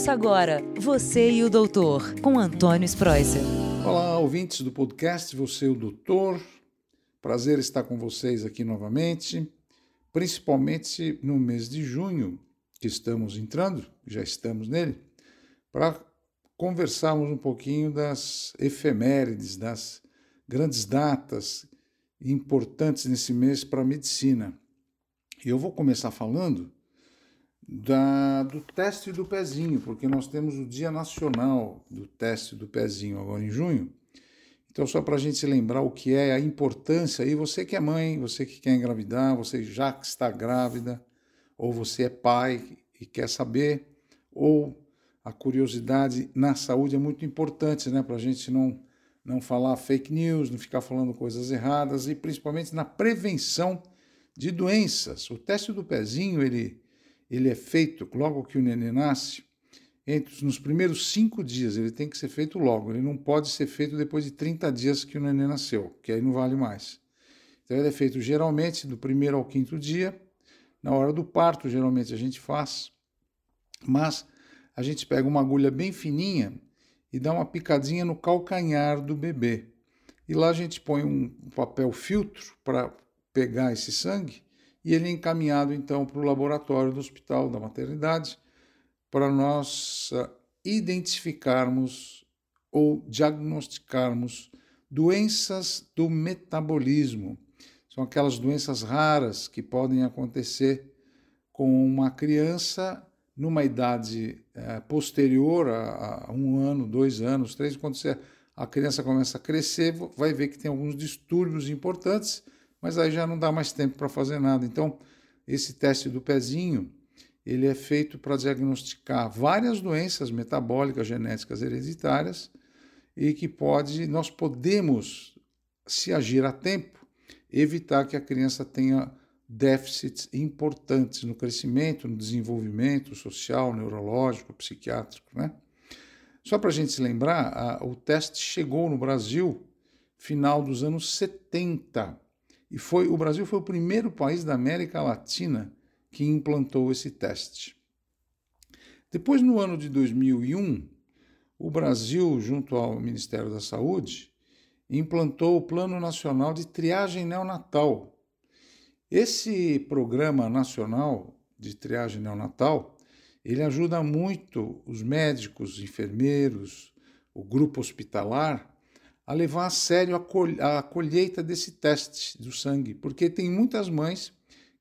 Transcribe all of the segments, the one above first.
Ouça agora Você e o Doutor, com Antônio Spreuser. Olá, ouvintes do podcast Você e o Doutor. Prazer estar com vocês aqui novamente, principalmente no mês de junho, que estamos entrando, já estamos nele, para conversarmos um pouquinho das efemérides, das grandes datas importantes nesse mês para a medicina. E eu vou começar falando da, do teste do pezinho, porque nós temos o Dia Nacional do Teste do Pezinho agora em junho. Então, só para a gente lembrar o que é a importância, e você que é mãe, você que quer engravidar, você já que está grávida, ou você é pai e quer saber, ou a curiosidade na saúde é muito importante, né, para a gente não, não falar fake news, não ficar falando coisas erradas, e principalmente na prevenção de doenças. O teste do pezinho, ele ele é feito logo que o neném nasce, entre, nos primeiros cinco dias, ele tem que ser feito logo, ele não pode ser feito depois de 30 dias que o neném nasceu, que aí não vale mais. Então ele é feito geralmente do primeiro ao quinto dia, na hora do parto, geralmente a gente faz, mas a gente pega uma agulha bem fininha e dá uma picadinha no calcanhar do bebê. E lá a gente põe um papel filtro para pegar esse sangue e ele é encaminhado então para o laboratório do hospital da maternidade para nós uh, identificarmos ou diagnosticarmos doenças do metabolismo. São aquelas doenças raras que podem acontecer com uma criança numa idade uh, posterior a, a, um ano, dois anos, três, quando você, a criança começa a crescer, vai ver que tem alguns distúrbios importantes mas aí já não dá mais tempo para fazer nada. Então, esse teste do pezinho, ele é feito para diagnosticar várias doenças metabólicas genéticas hereditárias e que pode, nós podemos, se agir a tempo, evitar que a criança tenha déficits importantes no crescimento, no desenvolvimento social, neurológico, psiquiátrico, né? Só para a gente se lembrar, a, o teste chegou no Brasil final dos anos 70 e foi o Brasil foi o primeiro país da América Latina que implantou esse teste. Depois, no ano de 2001, o Brasil, junto ao Ministério da Saúde, implantou o Plano Nacional de Triagem Neonatal. Esse programa nacional de triagem neonatal, ele ajuda muito os médicos, enfermeiros, o grupo hospitalar a levar a sério a colheita desse teste do sangue, porque tem muitas mães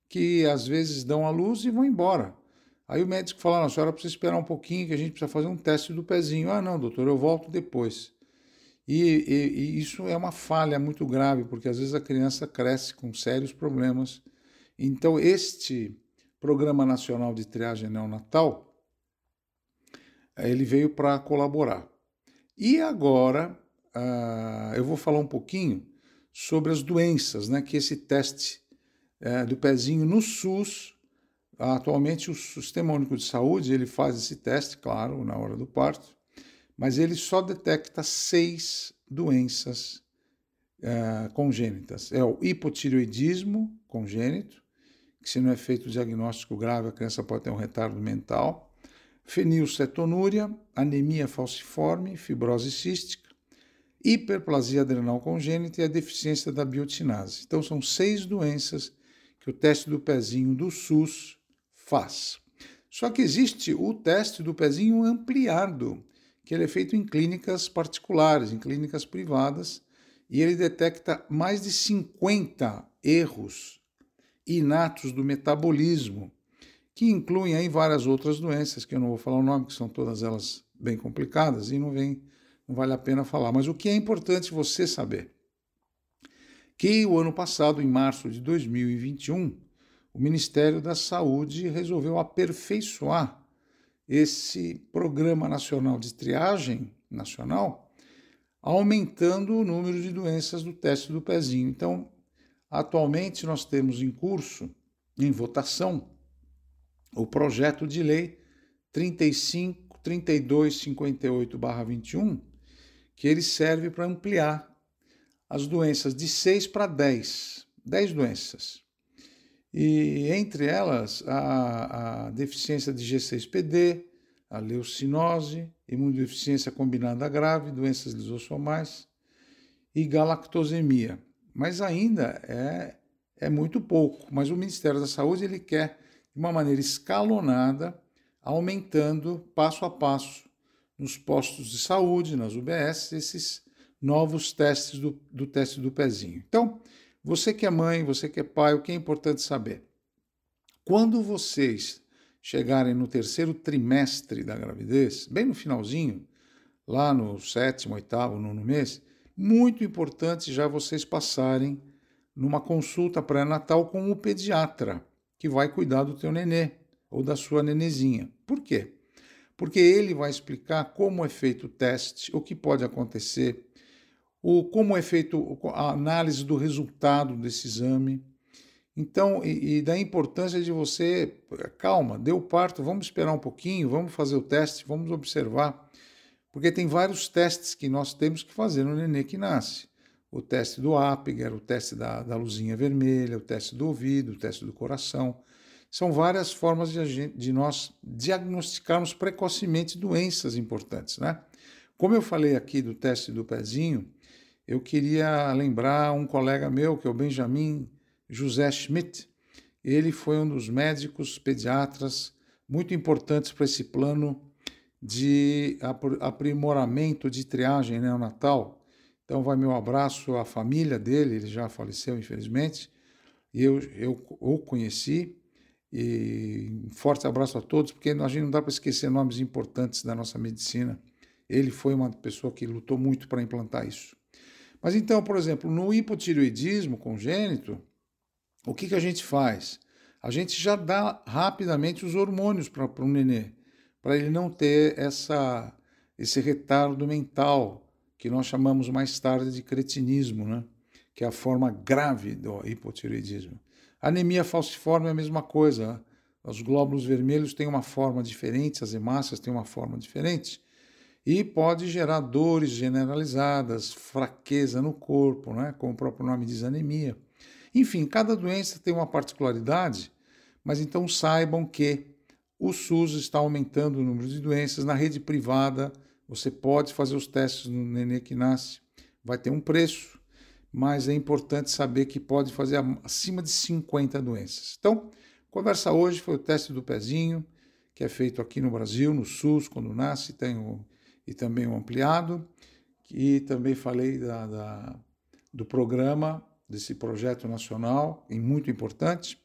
que às vezes dão a luz e vão embora. Aí o médico fala: a senhora precisa esperar um pouquinho, que a gente precisa fazer um teste do pezinho. Ah, não, doutor, eu volto depois. E, e, e isso é uma falha muito grave, porque às vezes a criança cresce com sérios problemas. Então, este Programa Nacional de Triagem Neonatal, ele veio para colaborar. E agora uh, eu vou falar um pouquinho sobre as doenças, né, que esse teste uh, do pezinho no SUS, atualmente o Sistema Único de Saúde, ele faz esse teste, claro, na hora do parto, mas ele só detecta seis doenças uh, congênitas. É o hipotireoidismo congênito, que se não é feito o diagnóstico grave, a criança pode ter um retardo mental, fenilcetonúria, anemia falciforme, fibrose cística, hiperplasia adrenal congênita e a deficiência da biotinase. Então, são seis doenças que o teste do pezinho do SUS faz. Só que existe o teste do pezinho ampliado, que ele é feito em clínicas particulares, em clínicas privadas, e ele detecta mais de 50 erros inatos do metabolismo, que incluem aí várias outras doenças, que eu não vou falar o nome, que são todas elas bem complicadas e não vem não vale a pena falar. Mas o que é importante você saber? Que o ano passado, em março de 2021, o Ministério da Saúde resolveu aperfeiçoar esse Programa Nacional de Triagem Nacional, aumentando o número de doenças do teste do pezinho. Então, atualmente nós temos em curso, em votação, o projeto de lei 35 3258/21, que ele serve para ampliar as doenças de 6 para 10, 10 doenças. E entre elas, a, a deficiência de G6PD, a leucinose, imunodeficiência combinada grave, doenças lisossomais e galactosemia. Mas ainda é, é muito pouco. Mas o Ministério da Saúde ele quer, de uma maneira escalonada, aumentando passo a passo nos postos de saúde, nas UBS, esses novos testes do, do teste do pezinho. Então, você que é mãe, você que é pai, o que é importante saber? Quando vocês chegarem no terceiro trimestre da gravidez, bem no finalzinho, lá no sétimo, oitavo, nono mês, muito importante já vocês passarem numa consulta pré-natal com o pediatra, que vai cuidar do teu nenê ou da sua nenezinha. Por quê? Porque ele vai explicar como é feito o teste, o que pode acontecer, o, como é feito a análise do resultado desse exame. Então, e, e da importância de você, calma, deu parto, vamos esperar um pouquinho, vamos fazer o teste, vamos observar porque tem vários testes que nós temos que fazer no nenê que nasce. O teste do Apgar, o teste da, da luzinha vermelha, o teste do ouvido, o teste do coração. São várias formas de, de nós diagnosticarmos precocemente doenças importantes. Né? Como eu falei aqui do teste do pezinho, eu queria lembrar um colega meu, que é o Benjamin José Schmidt. Ele foi um dos médicos pediatras muito importantes para esse plano de aprimoramento de triagem neonatal. Então, vai meu abraço à família dele, ele já faleceu, infelizmente, e eu, eu o conheci. E um forte abraço a todos, porque a gente não dá para esquecer nomes importantes da nossa medicina. Ele foi uma pessoa que lutou muito para implantar isso. Mas então, por exemplo, no hipotireoidismo congênito, o que, que a gente faz? A gente já dá rapidamente os hormônios para o nenê para ele não ter essa, esse retardo mental, que nós chamamos mais tarde de cretinismo, né? que é a forma grave do hipotireoidismo. Anemia falciforme é a mesma coisa. Né? Os glóbulos vermelhos têm uma forma diferente, as hemácias têm uma forma diferente, e pode gerar dores generalizadas, fraqueza no corpo, né? como o próprio nome diz, anemia. Enfim, cada doença tem uma particularidade, mas então saibam que o SUS está aumentando o número de doenças. Na rede privada, você pode fazer os testes no nenê que nasce, vai ter um preço, mas é importante saber que pode fazer acima de 50 doenças. Então, conversa hoje foi o teste do pezinho, que é feito aqui no Brasil, no SUS, quando nasce, tem o, e também o ampliado. E também falei da, da, do programa, desse projeto nacional, e muito importante.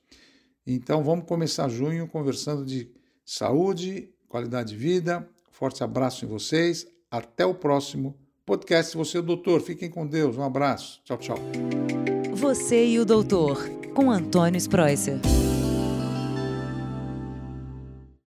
Então, vamos começar junho conversando de saúde, qualidade de vida. Forte abraço em vocês. Até o próximo podcast. Você, o doutor. Fiquem com Deus. Um abraço. Tchau, tchau. Você e o doutor, com Antônio Spreuser.